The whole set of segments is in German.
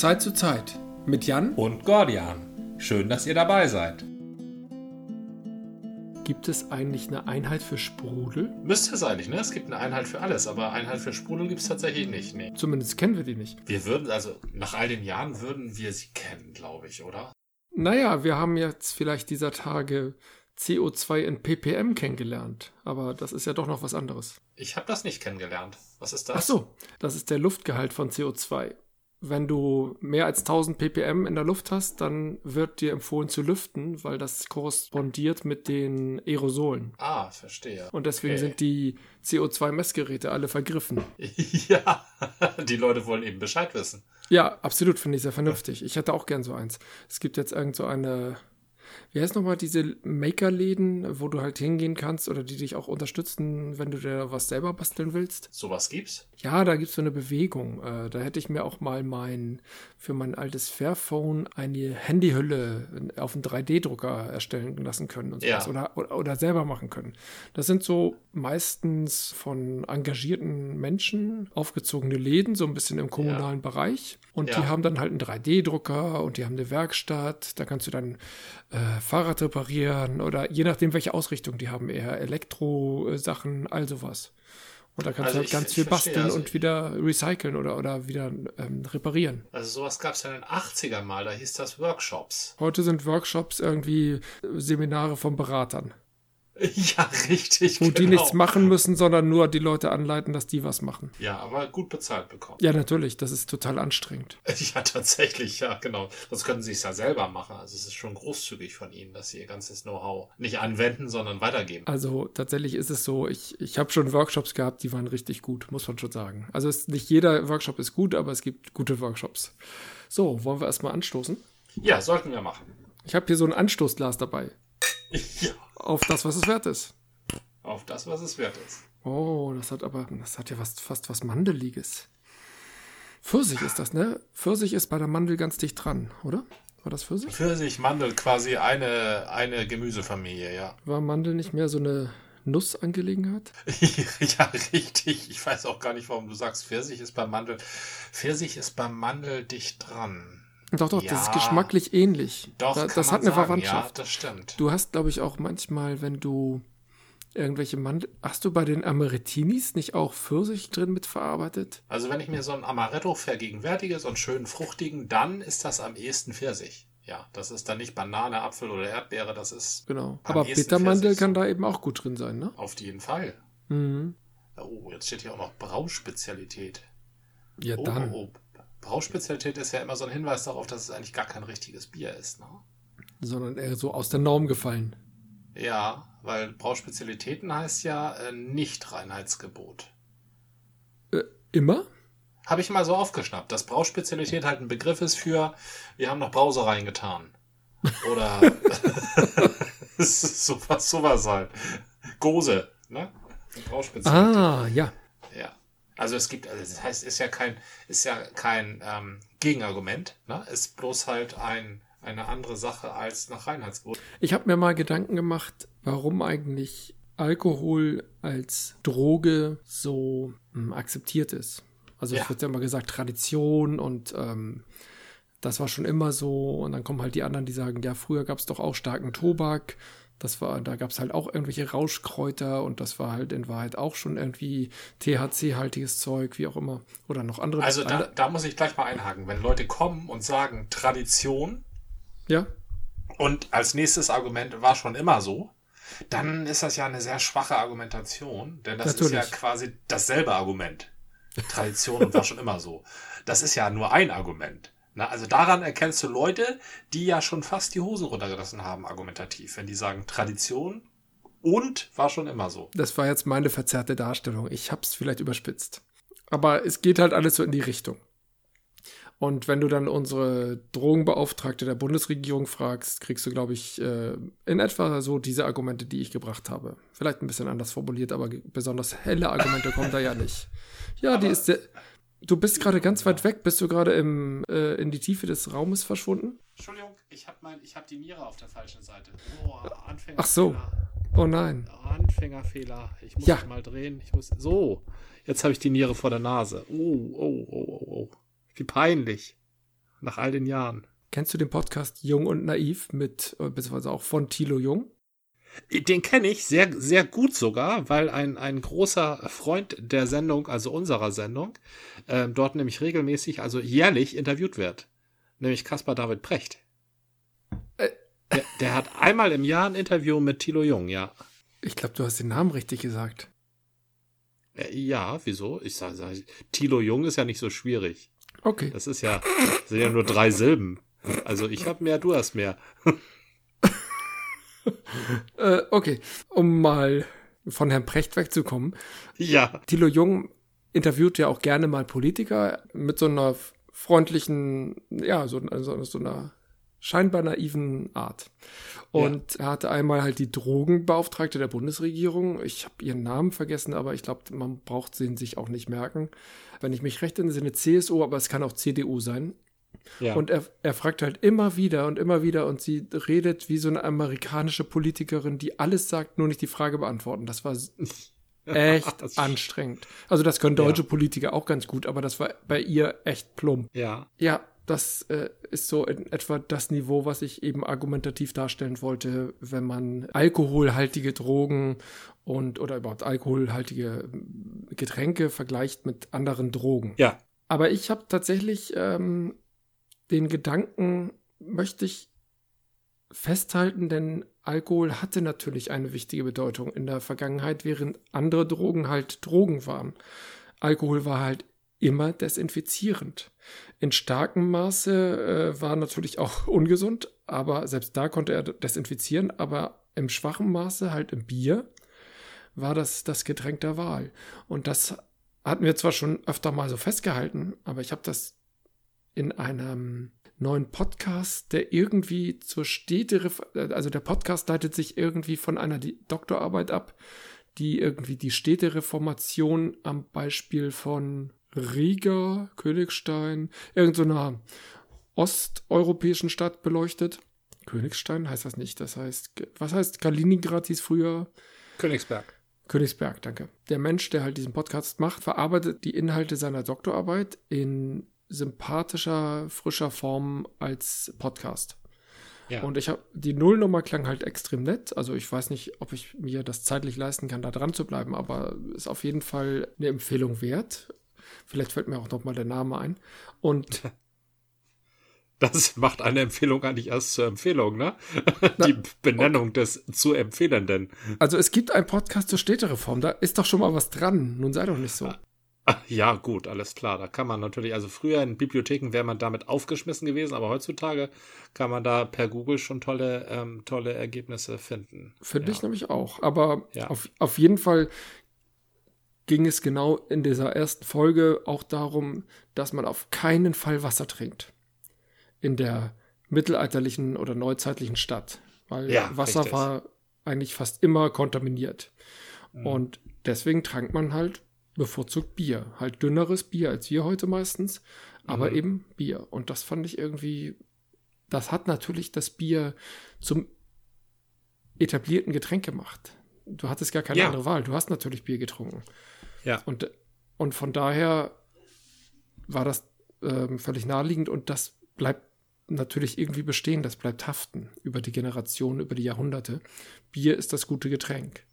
Zeit zu Zeit mit Jan und Gordian. Schön, dass ihr dabei seid. Gibt es eigentlich eine Einheit für Sprudel? Müsste es eigentlich, ne? Es gibt eine Einheit für alles, aber Einheit für Sprudel gibt es tatsächlich nicht, nee. Zumindest kennen wir die nicht. Wir würden, also nach all den Jahren würden wir sie kennen, glaube ich, oder? Naja, wir haben jetzt vielleicht dieser Tage CO2 in ppm kennengelernt, aber das ist ja doch noch was anderes. Ich habe das nicht kennengelernt. Was ist das? Ach so, das ist der Luftgehalt von CO2 wenn du mehr als 1000 ppm in der Luft hast, dann wird dir empfohlen zu lüften, weil das korrespondiert mit den Aerosolen. Ah, verstehe. Und deswegen okay. sind die CO2-Messgeräte alle vergriffen. ja, die Leute wollen eben Bescheid wissen. Ja, absolut, finde ich sehr vernünftig. Ich hätte auch gern so eins. Es gibt jetzt irgend so eine wie heißt nochmal diese Maker-Läden, wo du halt hingehen kannst oder die dich auch unterstützen, wenn du dir was selber basteln willst? Sowas gibt's? Ja, da gibt's so eine Bewegung. Äh, da hätte ich mir auch mal mein, für mein altes Fairphone eine Handyhülle auf einen 3D-Drucker erstellen lassen können und sowas. Ja. Oder, oder, oder selber machen können. Das sind so meistens von engagierten Menschen aufgezogene Läden, so ein bisschen im kommunalen ja. Bereich. Und ja. die haben dann halt einen 3D-Drucker und die haben eine Werkstatt. Da kannst du dann äh, Fahrrad reparieren oder je nachdem, welche Ausrichtung die haben, eher Elektro-Sachen, all sowas. Und da kannst also du halt ich, ganz viel basteln also und wieder recyceln oder, oder wieder ähm, reparieren. Also sowas gab es ja in den 80er mal, da hieß das Workshops. Heute sind Workshops irgendwie Seminare von Beratern. Ja, richtig. Wo genau. die nichts machen müssen, sondern nur die Leute anleiten, dass die was machen. Ja, aber gut bezahlt bekommen. Ja, natürlich. Das ist total anstrengend. Ja, tatsächlich, ja, genau. Das können sie es ja selber machen. Also es ist schon großzügig von ihnen, dass sie ihr ganzes Know-how nicht anwenden, sondern weitergeben. Also tatsächlich ist es so, ich, ich habe schon Workshops gehabt, die waren richtig gut, muss man schon sagen. Also es, nicht jeder Workshop ist gut, aber es gibt gute Workshops. So, wollen wir erstmal anstoßen? Ja, sollten wir machen. Ich habe hier so ein Anstoßglas dabei. Ja. Auf das, was es wert ist. Auf das, was es wert ist. Oh, das hat aber, das hat ja was, fast was Mandeliges. Pfirsich ist das, ne? Pfirsich ist bei der Mandel ganz dicht dran, oder? War das Pfirsich? Pfirsich, Mandel, quasi eine, eine Gemüsefamilie, ja. War Mandel nicht mehr so eine Nussangelegenheit? ja, richtig. Ich weiß auch gar nicht, warum du sagst, Pfirsich ist beim Mandel. Pfirsich ist beim Mandel dicht dran. Doch, doch, ja, das ist geschmacklich ähnlich. Doch, da, das hat eine sagen. Verwandtschaft. Ja, das stimmt. Du hast, glaube ich, auch manchmal, wenn du irgendwelche Mandel. Hast du bei den Amaretinis nicht auch Pfirsich drin mitverarbeitet? Also, wenn ich mir so einen Amaretto vergegenwärtige, so einen schönen fruchtigen, dann ist das am ehesten Pfirsich. Ja, das ist dann nicht Banane, Apfel oder Erdbeere, das ist. Genau. Aber Bittermandel kann da eben auch gut drin sein, ne? Auf jeden Fall. Mhm. Oh, jetzt steht hier auch noch Brauspezialität. Ja, oh, dann. Oh, oh. Brauspezialität ist ja immer so ein Hinweis darauf, dass es eigentlich gar kein richtiges Bier ist. Ne? Sondern eher so aus der Norm gefallen. Ja, weil Brauspezialitäten heißt ja äh, Nicht-Reinheitsgebot. Äh, immer? Habe ich mal so aufgeschnappt, dass Brauspezialität halt ein Begriff ist für, wir haben noch Brause reingetan. Oder sowas, sowas halt. Gose, ne? Brauspezialität. Ah, ja. Also es gibt, also das heißt, ist ja kein, ist ja kein ähm, Gegenargument, ne? Ist bloß halt ein, eine andere Sache als nach Reinheitsgebot. Ich habe mir mal Gedanken gemacht, warum eigentlich Alkohol als Droge so ähm, akzeptiert ist. Also es wird ja immer gesagt, Tradition und ähm, das war schon immer so. Und dann kommen halt die anderen, die sagen, ja, früher gab es doch auch starken Tobak das war, da gab es halt auch irgendwelche Rauschkräuter und das war halt in Wahrheit auch schon irgendwie THC-haltiges Zeug, wie auch immer. Oder noch andere. Also da, da muss ich gleich mal einhaken. Wenn Leute kommen und sagen Tradition. Ja. Und als nächstes Argument war schon immer so, dann ist das ja eine sehr schwache Argumentation, denn das Natürlich. ist ja quasi dasselbe Argument. Tradition und war schon immer so. Das ist ja nur ein Argument. Na, also daran erkennst du Leute, die ja schon fast die Hosen runtergelassen haben, argumentativ, wenn die sagen Tradition und war schon immer so. Das war jetzt meine verzerrte Darstellung. Ich hab's vielleicht überspitzt. Aber es geht halt alles so in die Richtung. Und wenn du dann unsere Drogenbeauftragte der Bundesregierung fragst, kriegst du, glaube ich, äh, in etwa so diese Argumente, die ich gebracht habe. Vielleicht ein bisschen anders formuliert, aber besonders helle Argumente kommen da ja nicht. Ja, aber die ist sehr, Du bist gerade ganz weit weg. Bist du gerade im, äh, in die Tiefe des Raumes verschwunden? Entschuldigung, ich habe hab die Niere auf der falschen Seite. Oh, Anfängerfehler. Ach so. Oh nein. Anfängerfehler. Ich muss ja. mal drehen. Ich muss. So. Jetzt habe ich die Niere vor der Nase. Oh, oh, oh, oh, oh. Wie peinlich. nach all den Jahren. Kennst du den Podcast Jung und Naiv mit, äh, beziehungsweise auch von Thilo Jung? Den kenne ich sehr, sehr gut sogar, weil ein, ein großer Freund der Sendung, also unserer Sendung, äh, dort nämlich regelmäßig, also jährlich interviewt wird. Nämlich Caspar David Precht. Äh. Der, der, hat einmal im Jahr ein Interview mit Thilo Jung, ja. Ich glaube, du hast den Namen richtig gesagt. Äh, ja, wieso? Ich sage, sag, Thilo Jung ist ja nicht so schwierig. Okay. Das ist ja, das sind ja nur drei Silben. Also ich habe mehr, du hast mehr. äh, okay, um mal von Herrn Precht wegzukommen. Ja. Thilo Jung interviewt ja auch gerne mal Politiker mit so einer freundlichen, ja, so, so, so einer scheinbar naiven Art. Und ja. er hatte einmal halt die Drogenbeauftragte der Bundesregierung. Ich habe ihren Namen vergessen, aber ich glaube, man braucht sie sich auch nicht merken. Wenn ich mich recht entsinne, CSU, aber es kann auch CDU sein. Ja. Und er, er fragt halt immer wieder und immer wieder und sie redet wie so eine amerikanische Politikerin, die alles sagt, nur nicht die Frage beantworten. Das war echt anstrengend. Also das können deutsche ja. Politiker auch ganz gut, aber das war bei ihr echt plump. Ja. Ja, das äh, ist so in etwa das Niveau, was ich eben argumentativ darstellen wollte, wenn man alkoholhaltige Drogen und oder überhaupt alkoholhaltige Getränke vergleicht mit anderen Drogen. Ja. Aber ich habe tatsächlich ähm, den Gedanken möchte ich festhalten, denn Alkohol hatte natürlich eine wichtige Bedeutung in der Vergangenheit, während andere Drogen halt Drogen waren. Alkohol war halt immer desinfizierend. In starkem Maße äh, war natürlich auch ungesund, aber selbst da konnte er desinfizieren, aber im schwachen Maße, halt im Bier, war das das Getränk der Wahl. Und das hatten wir zwar schon öfter mal so festgehalten, aber ich habe das in einem neuen Podcast, der irgendwie zur Städte, also der Podcast leitet sich irgendwie von einer Doktorarbeit ab, die irgendwie die Städtereformation am Beispiel von Riga, Königstein, irgendeiner so osteuropäischen Stadt beleuchtet. Königstein heißt das nicht, das heißt, was heißt Kaliningrad hieß früher? Königsberg. Königsberg, danke. Der Mensch, der halt diesen Podcast macht, verarbeitet die Inhalte seiner Doktorarbeit in sympathischer, frischer Form als Podcast. Ja. Und ich habe die Nullnummer klang halt extrem nett. Also ich weiß nicht, ob ich mir das zeitlich leisten kann, da dran zu bleiben, aber ist auf jeden Fall eine Empfehlung wert. Vielleicht fällt mir auch noch mal der Name ein. Und das macht eine Empfehlung eigentlich erst zur Empfehlung, ne? Die Benennung okay. des zu Empfehlenden. Also es gibt einen Podcast zur Städtereform, da ist doch schon mal was dran. Nun sei doch nicht so. Ja, gut, alles klar. Da kann man natürlich, also früher in Bibliotheken wäre man damit aufgeschmissen gewesen, aber heutzutage kann man da per Google schon tolle, ähm, tolle Ergebnisse finden. Finde ja. ich nämlich auch. Aber ja. auf, auf jeden Fall ging es genau in dieser ersten Folge auch darum, dass man auf keinen Fall Wasser trinkt. In der mittelalterlichen oder neuzeitlichen Stadt. Weil ja, Wasser richtig. war eigentlich fast immer kontaminiert. Mhm. Und deswegen trank man halt bevorzugt Bier. Halt dünneres Bier als wir heute meistens, aber mhm. eben Bier. Und das fand ich irgendwie, das hat natürlich das Bier zum etablierten Getränk gemacht. Du hattest gar keine ja. andere Wahl. Du hast natürlich Bier getrunken. Ja. Und, und von daher war das ähm, völlig naheliegend und das bleibt natürlich irgendwie bestehen, das bleibt haften über die Generationen, über die Jahrhunderte. Bier ist das gute Getränk.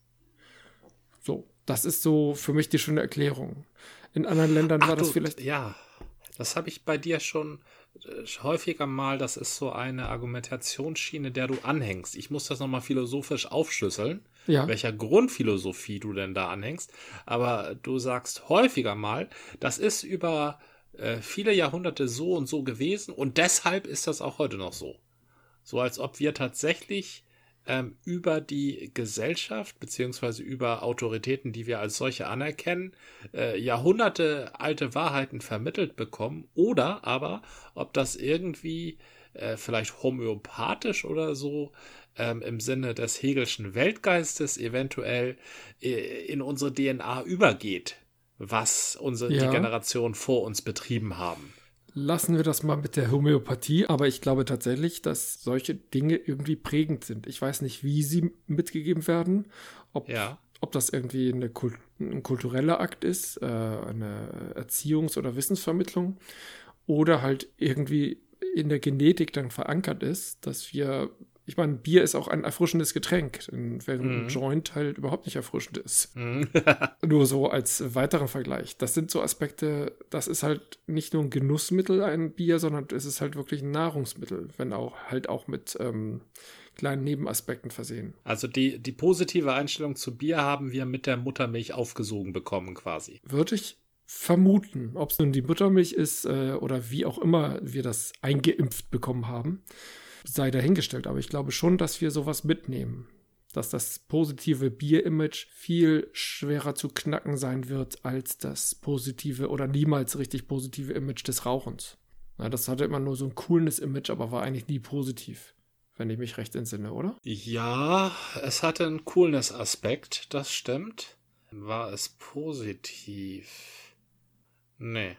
So, das ist so für mich die schöne Erklärung. In anderen Ländern Ach, war das du, vielleicht. Ja, das habe ich bei dir schon äh, häufiger mal. Das ist so eine Argumentationsschiene, der du anhängst. Ich muss das nochmal philosophisch aufschlüsseln, ja. welcher Grundphilosophie du denn da anhängst. Aber du sagst häufiger mal, das ist über äh, viele Jahrhunderte so und so gewesen und deshalb ist das auch heute noch so. So als ob wir tatsächlich ähm, über die Gesellschaft beziehungsweise über Autoritäten, die wir als solche anerkennen, äh, Jahrhunderte alte Wahrheiten vermittelt bekommen oder aber ob das irgendwie äh, vielleicht homöopathisch oder so ähm, im Sinne des Hegelschen Weltgeistes eventuell äh, in unsere DNA übergeht, was unsere ja. die Generation vor uns betrieben haben. Lassen wir das mal mit der Homöopathie, aber ich glaube tatsächlich, dass solche Dinge irgendwie prägend sind. Ich weiß nicht, wie sie mitgegeben werden, ob, ja. ob das irgendwie eine Kult, ein kultureller Akt ist, äh, eine Erziehungs- oder Wissensvermittlung oder halt irgendwie in der Genetik dann verankert ist, dass wir ich meine, Bier ist auch ein erfrischendes Getränk, während mm. ein Joint halt überhaupt nicht erfrischend ist. Mm. nur so als weiterer Vergleich. Das sind so Aspekte, das ist halt nicht nur ein Genussmittel, ein Bier, sondern es ist halt wirklich ein Nahrungsmittel, wenn auch halt auch mit ähm, kleinen Nebenaspekten versehen. Also die, die positive Einstellung zu Bier haben wir mit der Muttermilch aufgesogen bekommen quasi. Würde ich vermuten, ob es nun die Muttermilch ist äh, oder wie auch immer wir das eingeimpft bekommen haben sei dahingestellt, aber ich glaube schon, dass wir sowas mitnehmen. Dass das positive Bier-Image viel schwerer zu knacken sein wird als das positive oder niemals richtig positive Image des Rauchens. Ja, das hatte immer nur so ein cooles Image, aber war eigentlich nie positiv, wenn ich mich recht entsinne, oder? Ja, es hatte einen Coolness-Aspekt, das stimmt. War es positiv? Nee.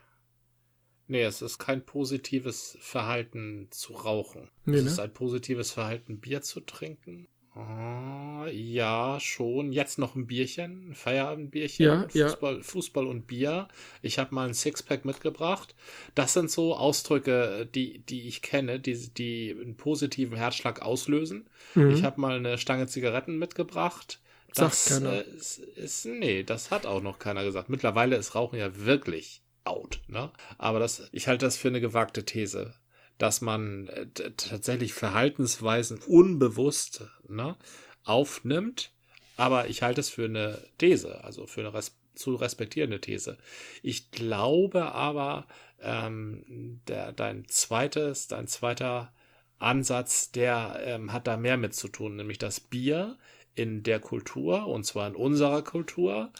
Nee, es ist kein positives Verhalten zu rauchen. Nee, es ne? ist ein positives Verhalten, Bier zu trinken. Oh, ja, schon. Jetzt noch ein Bierchen, ein Feierabendbierchen, ja, Fußball, ja. Fußball und Bier. Ich habe mal ein Sixpack mitgebracht. Das sind so Ausdrücke, die, die ich kenne, die, die einen positiven Herzschlag auslösen. Mhm. Ich habe mal eine Stange Zigaretten mitgebracht. Das Sagt keiner. Äh, ist, ist, nee, das hat auch noch keiner gesagt. Mittlerweile ist Rauchen ja wirklich out. Ne? Aber das, ich halte das für eine gewagte These, dass man äh, tatsächlich Verhaltensweisen unbewusst ne, aufnimmt. Aber ich halte es für eine These, also für eine res zu respektierende These. Ich glaube aber, ähm, der, dein zweites, dein zweiter Ansatz, der ähm, hat da mehr mit zu tun, nämlich das Bier in der Kultur, und zwar in unserer Kultur,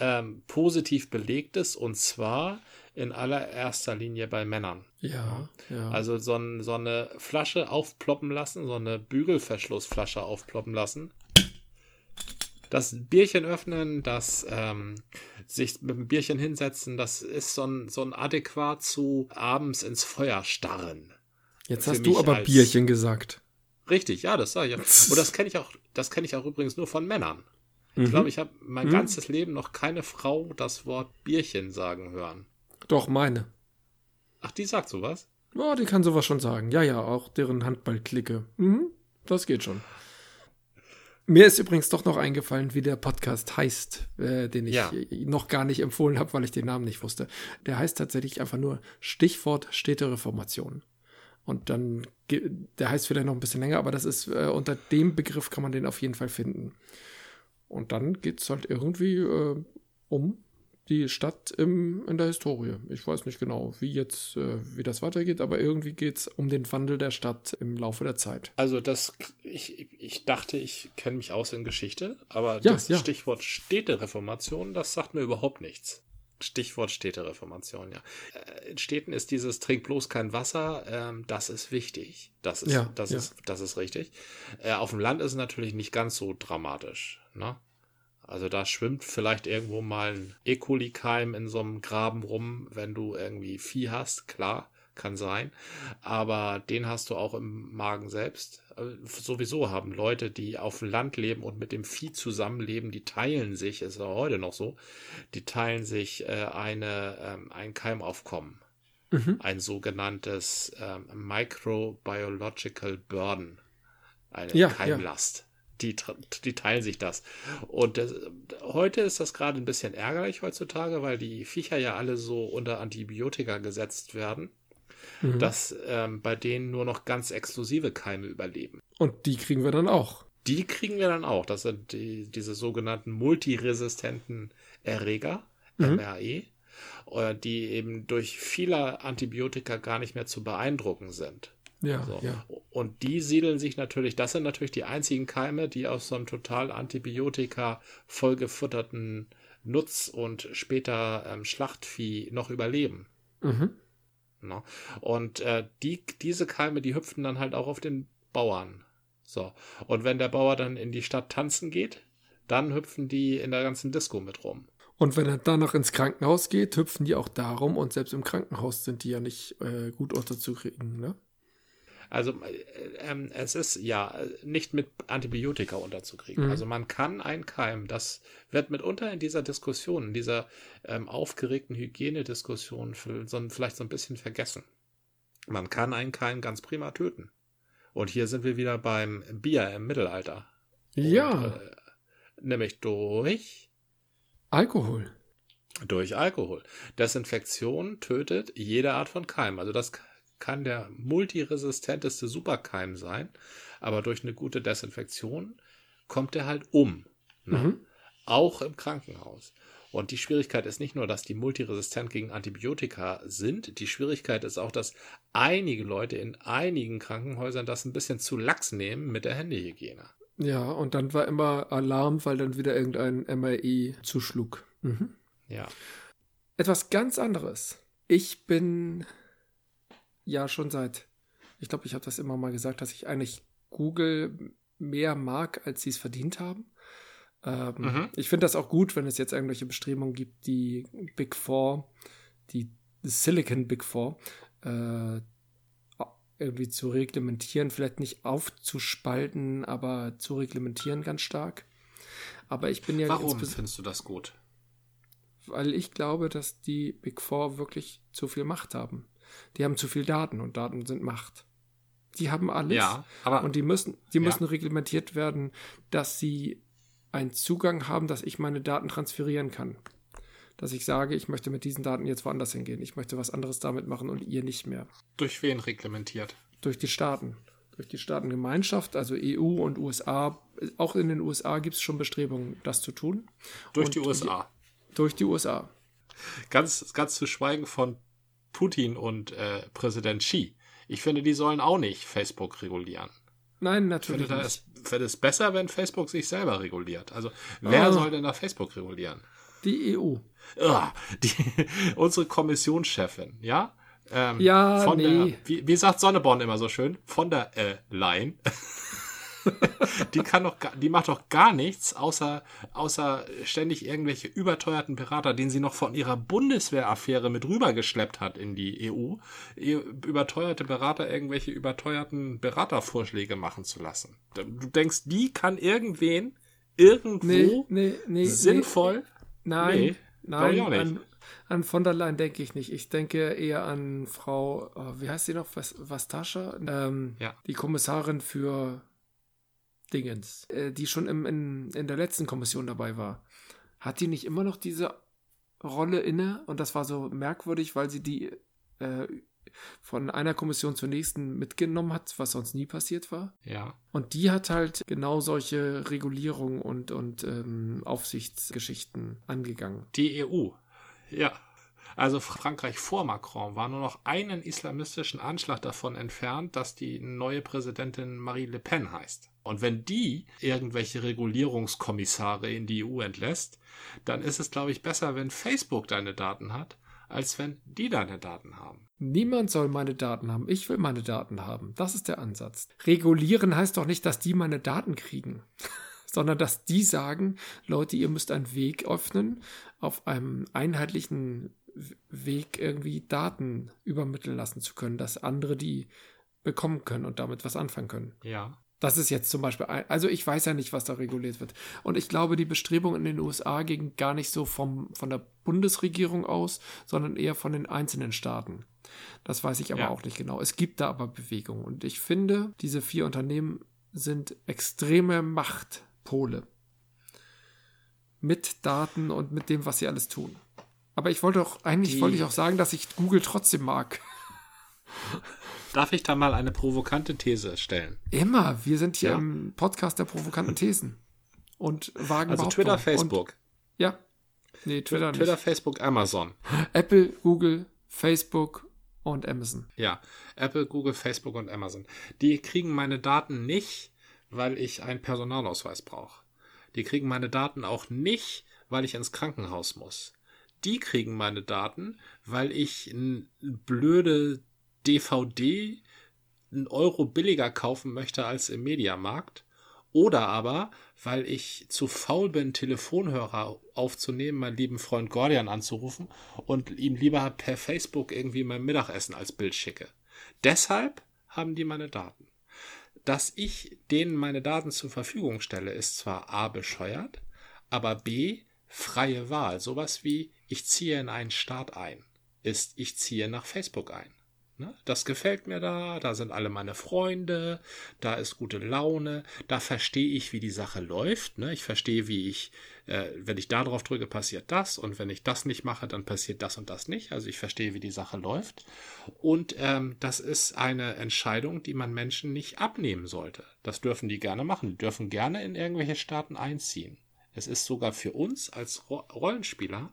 ähm, positiv belegt ist und zwar in allererster Linie bei Männern. Ja, ja. Also so, ein, so eine Flasche aufploppen lassen, so eine Bügelverschlussflasche aufploppen lassen. Das Bierchen öffnen, das ähm, sich mit dem Bierchen hinsetzen, das ist so ein, so ein adäquat zu abends ins Feuer starren. Jetzt hast du aber Bierchen gesagt. Richtig, ja, das sage ich. Und das kenne ich auch, das kenne ich auch übrigens nur von Männern. Ich mhm. glaube, ich habe mein mhm. ganzes Leben noch keine Frau das Wort Bierchen sagen hören. Doch, meine. Ach, die sagt sowas? Ja, die kann sowas schon sagen. Ja, ja, auch deren Handballklicke. Mhm, das geht schon. Mir ist übrigens doch noch eingefallen, wie der Podcast heißt, äh, den ich ja. noch gar nicht empfohlen habe, weil ich den Namen nicht wusste. Der heißt tatsächlich einfach nur Stichwort Städtereformation. Und dann, der heißt vielleicht noch ein bisschen länger, aber das ist, äh, unter dem Begriff kann man den auf jeden Fall finden. Und dann geht es halt irgendwie äh, um die Stadt im, in der Historie. Ich weiß nicht genau, wie jetzt, äh, wie das weitergeht, aber irgendwie geht es um den Wandel der Stadt im Laufe der Zeit. Also das, ich, ich dachte, ich kenne mich aus in Geschichte, aber ja, das ja. Stichwort Städtereformation, das sagt mir überhaupt nichts. Stichwort Städtereformation, ja. Äh, in Städten ist dieses Trink bloß kein Wasser, ähm, das ist wichtig. Das ist, ja, das ja. ist, das ist richtig. Äh, auf dem Land ist es natürlich nicht ganz so dramatisch, ne? Also da schwimmt vielleicht irgendwo mal ein E. coli-Keim in so einem Graben rum, wenn du irgendwie Vieh hast, klar, kann sein. Aber den hast du auch im Magen selbst. Äh, sowieso haben Leute, die auf dem Land leben und mit dem Vieh zusammenleben, die teilen sich, ist auch heute noch so, die teilen sich äh, eine, ähm, ein Keimaufkommen. Mhm. Ein sogenanntes ähm, Microbiological Burden. Eine ja, Keimlast. Ja die, die teilen sich das. Und das, heute ist das gerade ein bisschen ärgerlich heutzutage, weil die Viecher ja alle so unter Antibiotika gesetzt werden, mhm. dass ähm, bei denen nur noch ganz exklusive Keime überleben. Und die kriegen wir dann auch. Die kriegen wir dann auch. Das sind die, diese sogenannten multiresistenten Erreger, mhm. MRE, äh, die eben durch viele Antibiotika gar nicht mehr zu beeindrucken sind. Ja, so. ja. Und die siedeln sich natürlich, das sind natürlich die einzigen Keime, die aus so einem total Antibiotika vollgefutterten Nutz- und später ähm, Schlachtvieh noch überleben. Mhm. No. Und äh, die, diese Keime, die hüpfen dann halt auch auf den Bauern. So. Und wenn der Bauer dann in die Stadt tanzen geht, dann hüpfen die in der ganzen Disco mit rum. Und wenn er dann noch ins Krankenhaus geht, hüpfen die auch darum und selbst im Krankenhaus sind die ja nicht äh, gut unterzukriegen, ne? Also äh, ähm, es ist ja nicht mit Antibiotika unterzukriegen. Mhm. Also man kann ein Keim, das wird mitunter in dieser Diskussion, in dieser ähm, aufgeregten Hygienediskussion vielleicht so ein bisschen vergessen. Man kann einen Keim ganz prima töten. Und hier sind wir wieder beim Bier im Mittelalter. Ja. Und, äh, nämlich durch Alkohol. Durch Alkohol. Desinfektion tötet jede Art von Keim. Also das kann der multiresistenteste Superkeim sein, aber durch eine gute Desinfektion kommt er halt um. Ne? Mhm. Auch im Krankenhaus. Und die Schwierigkeit ist nicht nur, dass die multiresistent gegen Antibiotika sind, die Schwierigkeit ist auch, dass einige Leute in einigen Krankenhäusern das ein bisschen zu lax nehmen mit der Händehygiene. Ja, und dann war immer Alarm, weil dann wieder irgendein MRI zuschlug. Mhm. Ja. Etwas ganz anderes. Ich bin ja schon seit, ich glaube, ich habe das immer mal gesagt, dass ich eigentlich Google mehr mag, als sie es verdient haben. Ähm, mhm. Ich finde das auch gut, wenn es jetzt irgendwelche Bestrebungen gibt, die Big Four, die Silicon Big Four, äh, irgendwie zu reglementieren, vielleicht nicht aufzuspalten, aber zu reglementieren ganz stark. Aber ich bin ja. Warum findest du das gut? Weil ich glaube, dass die Big Four wirklich zu viel Macht haben. Die haben zu viel Daten und Daten sind Macht. Die haben alles. Ja, aber. Und die müssen, die ja. müssen reglementiert werden, dass sie einen Zugang haben, dass ich meine Daten transferieren kann. Dass ich sage, ich möchte mit diesen Daten jetzt woanders hingehen. Ich möchte was anderes damit machen und ihr nicht mehr. Durch wen reglementiert? Durch die Staaten. Durch die Staatengemeinschaft, also EU und USA. Auch in den USA gibt es schon Bestrebungen, das zu tun. Durch und die USA. Die, durch die USA. Ganz, ganz zu schweigen von Putin und äh, Präsident Xi. Ich finde, die sollen auch nicht Facebook regulieren. Nein, natürlich ich finde, nicht. Ich finde es besser, wenn Facebook sich selber reguliert. Also, wer oh. soll denn da Facebook regulieren? Die EU. Ah, die, unsere Kommissionschefin, ja? Ähm, ja, von nee. Der, wie, wie sagt Sonneborn immer so schön? Von der äh, Line. die kann doch, die macht doch gar nichts, außer, außer ständig irgendwelche überteuerten Berater, den sie noch von ihrer Bundeswehraffäre mit rübergeschleppt hat in die EU, überteuerte Berater irgendwelche überteuerten Beratervorschläge machen zu lassen. Du denkst, die kann irgendwen irgendwo nee, nee, nee, sinnvoll? Nein, nein, an, an, von der Leyen denke ich nicht. Ich denke eher an Frau, oh, wie heißt sie noch, Vastascha? Ähm, ja. Die Kommissarin für Dingens, äh, die schon im, in, in der letzten Kommission dabei war, hat die nicht immer noch diese Rolle inne? Und das war so merkwürdig, weil sie die äh, von einer Kommission zur nächsten mitgenommen hat, was sonst nie passiert war. Ja. Und die hat halt genau solche Regulierung und, und ähm, Aufsichtsgeschichten angegangen. Die EU. Ja. Also Frankreich vor Macron war nur noch einen islamistischen Anschlag davon entfernt, dass die neue Präsidentin Marie Le Pen heißt. Und wenn die irgendwelche Regulierungskommissare in die EU entlässt, dann ist es, glaube ich, besser, wenn Facebook deine Daten hat, als wenn die deine Daten haben. Niemand soll meine Daten haben. Ich will meine Daten haben. Das ist der Ansatz. Regulieren heißt doch nicht, dass die meine Daten kriegen, sondern dass die sagen, Leute, ihr müsst einen Weg öffnen, auf einem einheitlichen Weg irgendwie Daten übermitteln lassen zu können, dass andere die bekommen können und damit was anfangen können. Ja. Das ist jetzt zum Beispiel, ein, also ich weiß ja nicht, was da reguliert wird. Und ich glaube, die Bestrebungen in den USA gingen gar nicht so vom, von der Bundesregierung aus, sondern eher von den einzelnen Staaten. Das weiß ich aber ja. auch nicht genau. Es gibt da aber Bewegungen. Und ich finde, diese vier Unternehmen sind extreme Machtpole. Mit Daten und mit dem, was sie alles tun. Aber ich wollte auch, eigentlich die, wollte ich auch sagen, dass ich Google trotzdem mag. Darf ich da mal eine provokante These stellen? Immer. Wir sind hier ja. im Podcast der provokanten Thesen. Und wagen Also Twitter, Facebook. Und, ja. Nee, Twitter, Twitter, nicht. Facebook, Amazon. Apple, Google, Facebook und Amazon. Ja, Apple, Google, Facebook und Amazon. Die kriegen meine Daten nicht, weil ich einen Personalausweis brauche. Die kriegen meine Daten auch nicht, weil ich ins Krankenhaus muss. Die kriegen meine Daten, weil ich eine blöde DVD einen Euro billiger kaufen möchte als im Mediamarkt. Oder aber, weil ich zu faul bin, Telefonhörer aufzunehmen, meinen lieben Freund Gordian anzurufen und ihm lieber per Facebook irgendwie mein Mittagessen als Bild schicke. Deshalb haben die meine Daten. Dass ich denen meine Daten zur Verfügung stelle, ist zwar A bescheuert, aber B freie Wahl. Sowas wie ich ziehe in einen Staat ein, ist ich ziehe nach Facebook ein. Ne? Das gefällt mir da, da sind alle meine Freunde, da ist gute Laune, da verstehe ich, wie die Sache läuft. Ne? Ich verstehe, wie ich, äh, wenn ich da drauf drücke, passiert das und wenn ich das nicht mache, dann passiert das und das nicht. Also ich verstehe, wie die Sache läuft. Und ähm, das ist eine Entscheidung, die man Menschen nicht abnehmen sollte. Das dürfen die gerne machen. Die dürfen gerne in irgendwelche Staaten einziehen. Es ist sogar für uns als Rollenspieler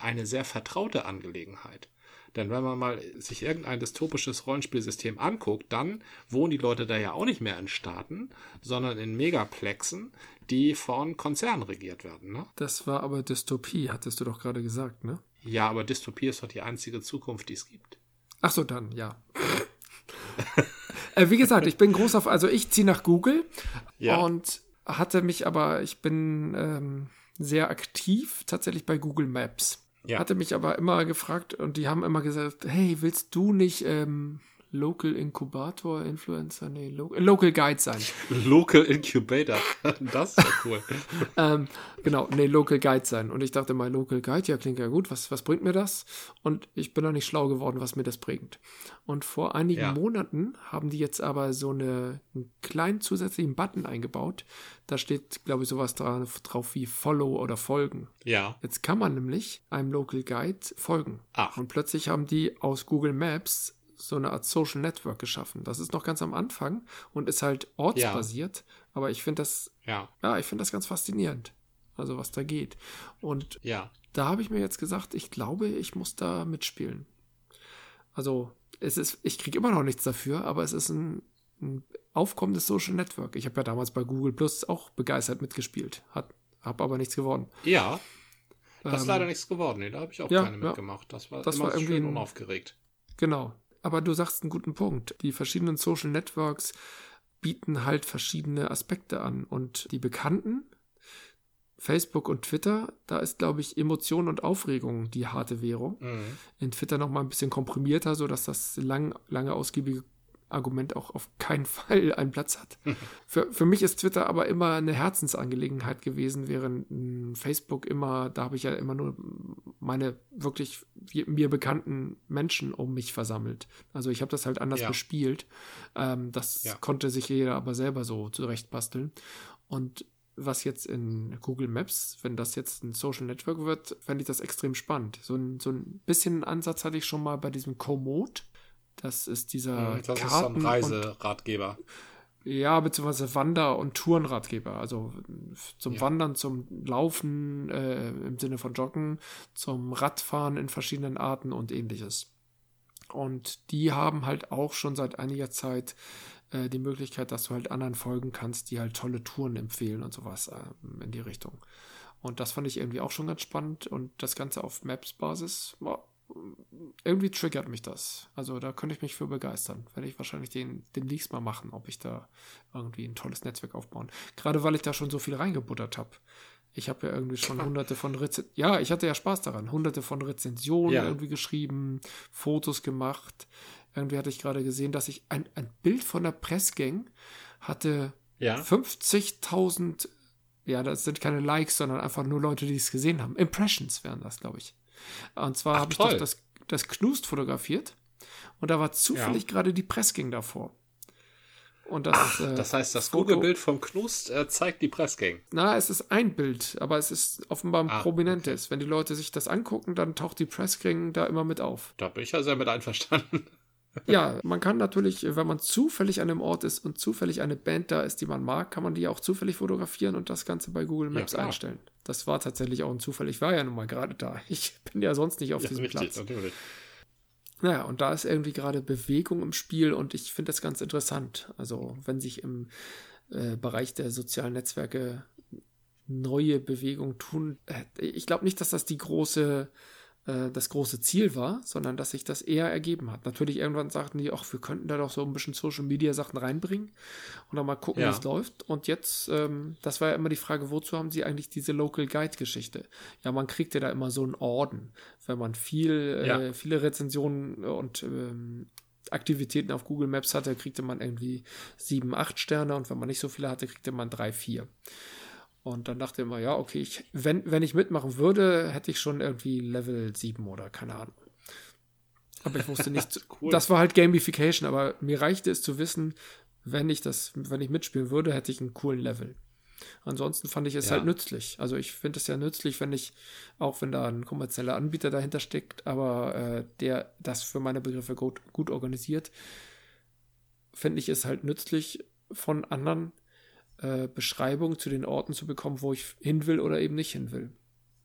eine sehr vertraute Angelegenheit. Denn wenn man mal sich irgendein dystopisches Rollenspielsystem anguckt, dann wohnen die Leute da ja auch nicht mehr in Staaten, sondern in Megaplexen, die von Konzernen regiert werden. Ne? Das war aber Dystopie, hattest du doch gerade gesagt, ne? Ja, aber Dystopie ist doch die einzige Zukunft, die es gibt. Ach so, dann, ja. äh, wie gesagt, ich bin groß auf, also ich ziehe nach Google ja. und hatte mich aber, ich bin ähm, sehr aktiv tatsächlich bei Google Maps. Ja. Hatte mich aber immer gefragt und die haben immer gesagt, hey, willst du nicht ähm, Local Inkubator, Influencer, nee, Lo Local Guide sein. Local Incubator, das ist ja cool. ähm, genau, nee, Local Guide sein. Und ich dachte mal, Local Guide, ja, klingt ja gut, was, was bringt mir das? Und ich bin noch nicht schlau geworden, was mir das bringt. Und vor einigen ja. Monaten haben die jetzt aber so eine, einen kleinen zusätzlichen Button eingebaut. Da steht, glaube ich, sowas drauf, drauf wie Follow oder Folgen. Ja. Jetzt kann man nämlich einem Local Guide folgen. Ach. Und plötzlich haben die aus Google Maps so eine Art Social Network geschaffen. Das ist noch ganz am Anfang und ist halt ortsbasiert, ja. aber ich finde das, ja, ja ich finde das ganz faszinierend. Also was da geht. Und ja. da habe ich mir jetzt gesagt, ich glaube, ich muss da mitspielen. Also es ist, ich kriege immer noch nichts dafür, aber es ist ein, ein aufkommendes Social Network. Ich habe ja damals bei Google Plus auch begeistert mitgespielt, hat, habe aber nichts geworden. Ja. Das ist ähm, leider nichts geworden. Nee, da habe ich auch ja, keine mitgemacht. Das war, das war irgendwie schön unaufgeregt. Genau aber du sagst einen guten Punkt. Die verschiedenen Social Networks bieten halt verschiedene Aspekte an. Und die bekannten, Facebook und Twitter, da ist, glaube ich, Emotion und Aufregung die harte Währung. Mhm. In Twitter noch mal ein bisschen komprimierter, sodass das lang, lange ausgiebige Argument auch auf keinen Fall einen Platz hat. für, für mich ist Twitter aber immer eine Herzensangelegenheit gewesen, während Facebook immer, da habe ich ja immer nur meine wirklich mir bekannten Menschen um mich versammelt. Also ich habe das halt anders ja. bespielt. Ähm, das ja. konnte sich jeder aber selber so zurechtbasteln. Und was jetzt in Google Maps, wenn das jetzt ein Social Network wird, fände ich das extrem spannend. So ein, so ein bisschen Ansatz hatte ich schon mal bei diesem Komoot. Das ist dieser hm, das Karten ist so ein Reiseratgeber. Ja, beziehungsweise Wander- und Tourenratgeber. Also zum ja. Wandern, zum Laufen äh, im Sinne von Joggen, zum Radfahren in verschiedenen Arten und ähnliches. Und die haben halt auch schon seit einiger Zeit äh, die Möglichkeit, dass du halt anderen folgen kannst, die halt tolle Touren empfehlen und sowas äh, in die Richtung. Und das fand ich irgendwie auch schon ganz spannend. Und das Ganze auf Maps-Basis war irgendwie triggert mich das. Also da könnte ich mich für begeistern. Werde ich wahrscheinlich den demnächst mal machen, ob ich da irgendwie ein tolles Netzwerk aufbauen. Gerade weil ich da schon so viel reingebuttert habe. Ich habe ja irgendwie schon hunderte von Rezensionen. Ja, ich hatte ja Spaß daran. Hunderte von Rezensionen ja. irgendwie geschrieben, Fotos gemacht. Irgendwie hatte ich gerade gesehen, dass ich ein, ein Bild von der Pressgang hatte ja. 50.000, ja, das sind keine Likes, sondern einfach nur Leute, die es gesehen haben. Impressions wären das, glaube ich. Und zwar habe ich doch das, das Knust fotografiert und da war zufällig ja. gerade die Pressgang davor. Und das, Ach, äh, das heißt, das Google-Bild vom Knust äh, zeigt die Pressgang. Na, es ist ein Bild, aber es ist offenbar ein ah, prominentes. Okay. Wenn die Leute sich das angucken, dann taucht die Pressgang da immer mit auf. Da bin ich ja sehr mit einverstanden. Ja, man kann natürlich, wenn man zufällig an einem Ort ist und zufällig eine Band da ist, die man mag, kann man die auch zufällig fotografieren und das Ganze bei Google Maps ja, einstellen. Das war tatsächlich auch ein Zufall. Ich war ja nun mal gerade da. Ich bin ja sonst nicht auf ja, diesem richtig, Platz. Natürlich. Naja, und da ist irgendwie gerade Bewegung im Spiel und ich finde das ganz interessant. Also, wenn sich im äh, Bereich der sozialen Netzwerke neue Bewegungen tun, äh, ich glaube nicht, dass das die große äh, das große Ziel war, sondern dass sich das eher ergeben hat. Natürlich irgendwann sagten die, ach, wir könnten da doch so ein bisschen Social Media Sachen reinbringen und dann mal gucken, ja. wie es läuft. Und jetzt, ähm, das war ja immer die Frage, wozu haben sie eigentlich diese Local Guide Geschichte? Ja, man kriegt ja da immer so einen Orden, wenn man viel, ja. äh, viele Rezensionen und ähm, Aktivitäten auf Google Maps hatte, kriegte man irgendwie sieben, acht Sterne und wenn man nicht so viele hatte, kriegte man drei, vier. Und dann dachte ich immer, ja, okay, ich, wenn, wenn ich mitmachen würde, hätte ich schon irgendwie Level 7 oder keine Ahnung. Aber ich wusste nicht, cool. das war halt Gamification, aber mir reichte es zu wissen, wenn ich das, wenn ich mitspielen würde, hätte ich einen coolen Level. Ansonsten fand ich es ja. halt nützlich. Also ich finde es ja nützlich, wenn ich, auch wenn da ein kommerzieller Anbieter dahinter steckt, aber äh, der das für meine Begriffe gut, gut organisiert, finde ich es halt nützlich, von anderen äh, Beschreibungen zu den Orten zu bekommen, wo ich hin will oder eben nicht hin will.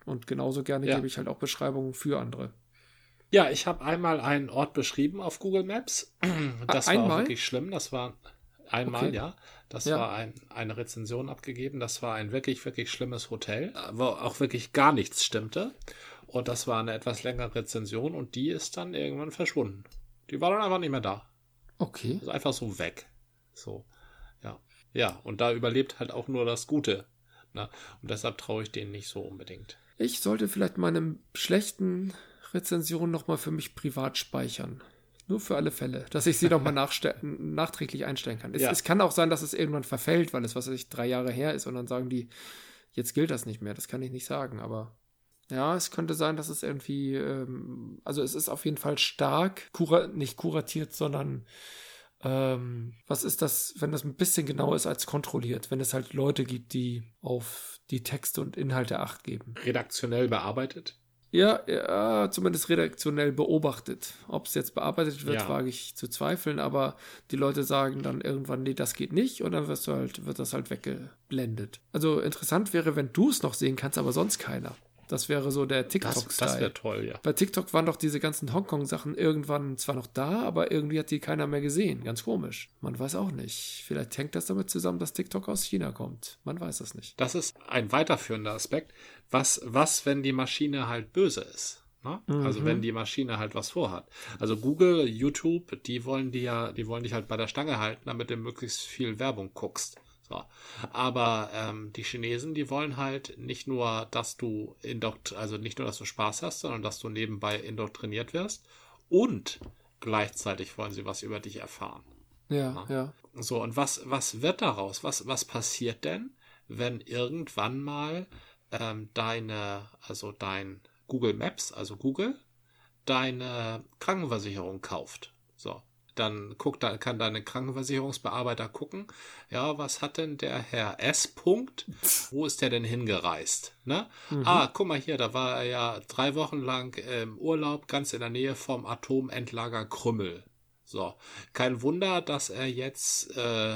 Und genauso gerne ja. gebe ich halt auch Beschreibungen für andere. Ja, ich habe einmal einen Ort beschrieben auf Google Maps. Das war auch wirklich schlimm. Das war einmal, okay. ja. Das ja. war ein, eine Rezension abgegeben. Das war ein wirklich, wirklich schlimmes Hotel, wo auch wirklich gar nichts stimmte. Und das war eine etwas längere Rezension und die ist dann irgendwann verschwunden. Die war dann einfach nicht mehr da. Okay. Ist einfach so weg. So. Ja. Und da überlebt halt auch nur das Gute. Na, ne? und deshalb traue ich denen nicht so unbedingt. Ich sollte vielleicht meine schlechten Rezensionen nochmal für mich privat speichern. Nur für alle Fälle, dass ich sie nochmal nachträglich einstellen kann. Es, ja. es, kann auch sein, dass es irgendwann verfällt, weil es, was weiß ich, drei Jahre her ist und dann sagen die, jetzt gilt das nicht mehr. Das kann ich nicht sagen, aber ja, es könnte sein, dass es irgendwie, ähm, also es ist auf jeden Fall stark, kura nicht kuratiert, sondern ähm, was ist das, wenn das ein bisschen genauer ist als kontrolliert, wenn es halt Leute gibt, die auf die Texte und Inhalte Acht geben. Redaktionell bearbeitet? Ja, ja, zumindest redaktionell beobachtet. Ob es jetzt bearbeitet wird, ja. wage ich zu zweifeln, aber die Leute sagen dann irgendwann, nee, das geht nicht, und dann wirst du halt, wird das halt weggeblendet. Also interessant wäre, wenn du es noch sehen kannst, aber sonst keiner. Das wäre so der TikTok-Style. Das, das wäre toll, ja. Bei TikTok waren doch diese ganzen Hongkong-Sachen irgendwann zwar noch da, aber irgendwie hat die keiner mehr gesehen. Ganz komisch. Man weiß auch nicht. Vielleicht hängt das damit zusammen, dass TikTok aus China kommt. Man weiß das nicht. Das ist ein weiterführender Aspekt. Was, was wenn die Maschine halt böse ist? Ne? Mhm. Also wenn die Maschine halt was vorhat. Also Google, YouTube, die wollen die ja, die wollen dich halt bei der Stange halten, damit du möglichst viel Werbung guckst. So. Aber ähm, die Chinesen, die wollen halt nicht nur, dass du indokt also nicht nur, dass du Spaß hast, sondern dass du nebenbei indoktriniert wirst und gleichzeitig wollen sie was über dich erfahren. Ja, ja. ja. So, und was, was wird daraus? Was, was passiert denn, wenn irgendwann mal ähm, deine, also dein Google Maps, also Google, deine Krankenversicherung kauft? So dann guckt, dann kann deine Krankenversicherungsbearbeiter gucken, ja, was hat denn der Herr S. Punkt? Wo ist der denn hingereist? Ne? Mhm. Ah, guck mal hier, da war er ja drei Wochen lang im Urlaub ganz in der Nähe vom Atomendlager Krümmel. So, kein Wunder, dass er jetzt äh,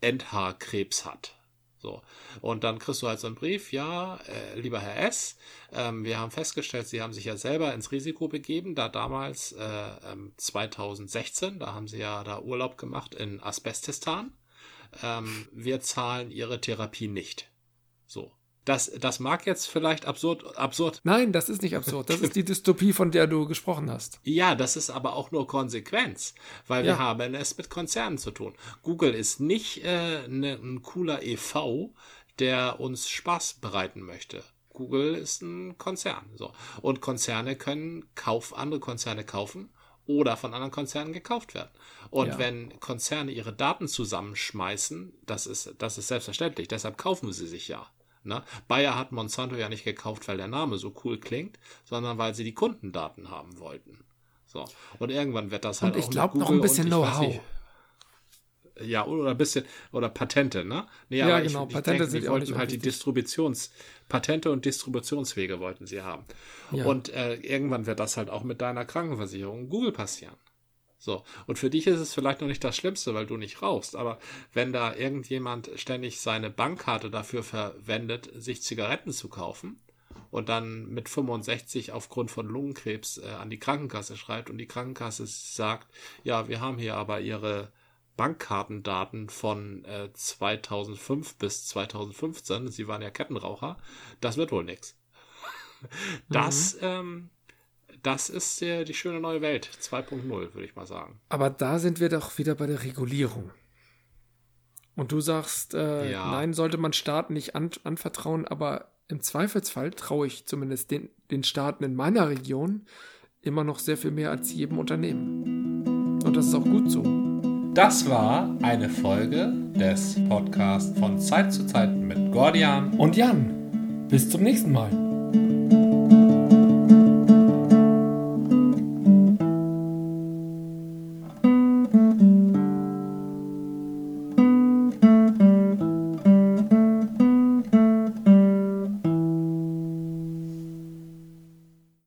Endhaarkrebs hat. So. Und dann kriegst du halt so einen Brief, ja, äh, lieber Herr S., ähm, wir haben festgestellt, Sie haben sich ja selber ins Risiko begeben, da damals äh, 2016, ähm, da haben Sie ja da Urlaub gemacht in Asbestistan. Ähm, wir zahlen Ihre Therapie nicht. So. Das, das mag jetzt vielleicht absurd, absurd. Nein, das ist nicht absurd. Das ist die Dystopie, von der du gesprochen hast. Ja, das ist aber auch nur Konsequenz, weil ja. wir haben es mit Konzernen zu tun. Google ist nicht äh, ne, ein cooler EV, der uns Spaß bereiten möchte. Google ist ein Konzern. So. Und Konzerne können Kauf, andere Konzerne kaufen oder von anderen Konzernen gekauft werden. Und ja. wenn Konzerne ihre Daten zusammenschmeißen, das ist, das ist selbstverständlich. Deshalb kaufen sie sich ja. Ne? Bayer hat Monsanto ja nicht gekauft, weil der Name so cool klingt, sondern weil sie die Kundendaten haben wollten. So. Und irgendwann wird das halt und ich glaube noch ein bisschen Know-how. Ja, oder ein bisschen, oder Patente, ne? Nee, ja, genau, ich, Patente denke, sind die wollten halt die Distributions, Patente und Distributionswege wollten sie haben. Ja. Und äh, irgendwann wird das halt auch mit deiner Krankenversicherung Google passieren. So. Und für dich ist es vielleicht noch nicht das Schlimmste, weil du nicht rauchst. Aber wenn da irgendjemand ständig seine Bankkarte dafür verwendet, sich Zigaretten zu kaufen und dann mit 65 aufgrund von Lungenkrebs äh, an die Krankenkasse schreibt und die Krankenkasse sagt, ja, wir haben hier aber ihre Bankkartendaten von äh, 2005 bis 2015, sie waren ja Kettenraucher, das wird wohl nichts. Das mhm. ähm, das ist äh, die schöne neue Welt 2.0, würde ich mal sagen. Aber da sind wir doch wieder bei der Regulierung. Und du sagst, äh, ja. nein, sollte man Staaten nicht an, anvertrauen, aber im Zweifelsfall traue ich zumindest den, den Staaten in meiner Region immer noch sehr viel mehr als jedem Unternehmen. Und das ist auch gut so. Das war eine Folge des Podcasts von Zeit zu Zeit mit Gordian und Jan. Bis zum nächsten Mal.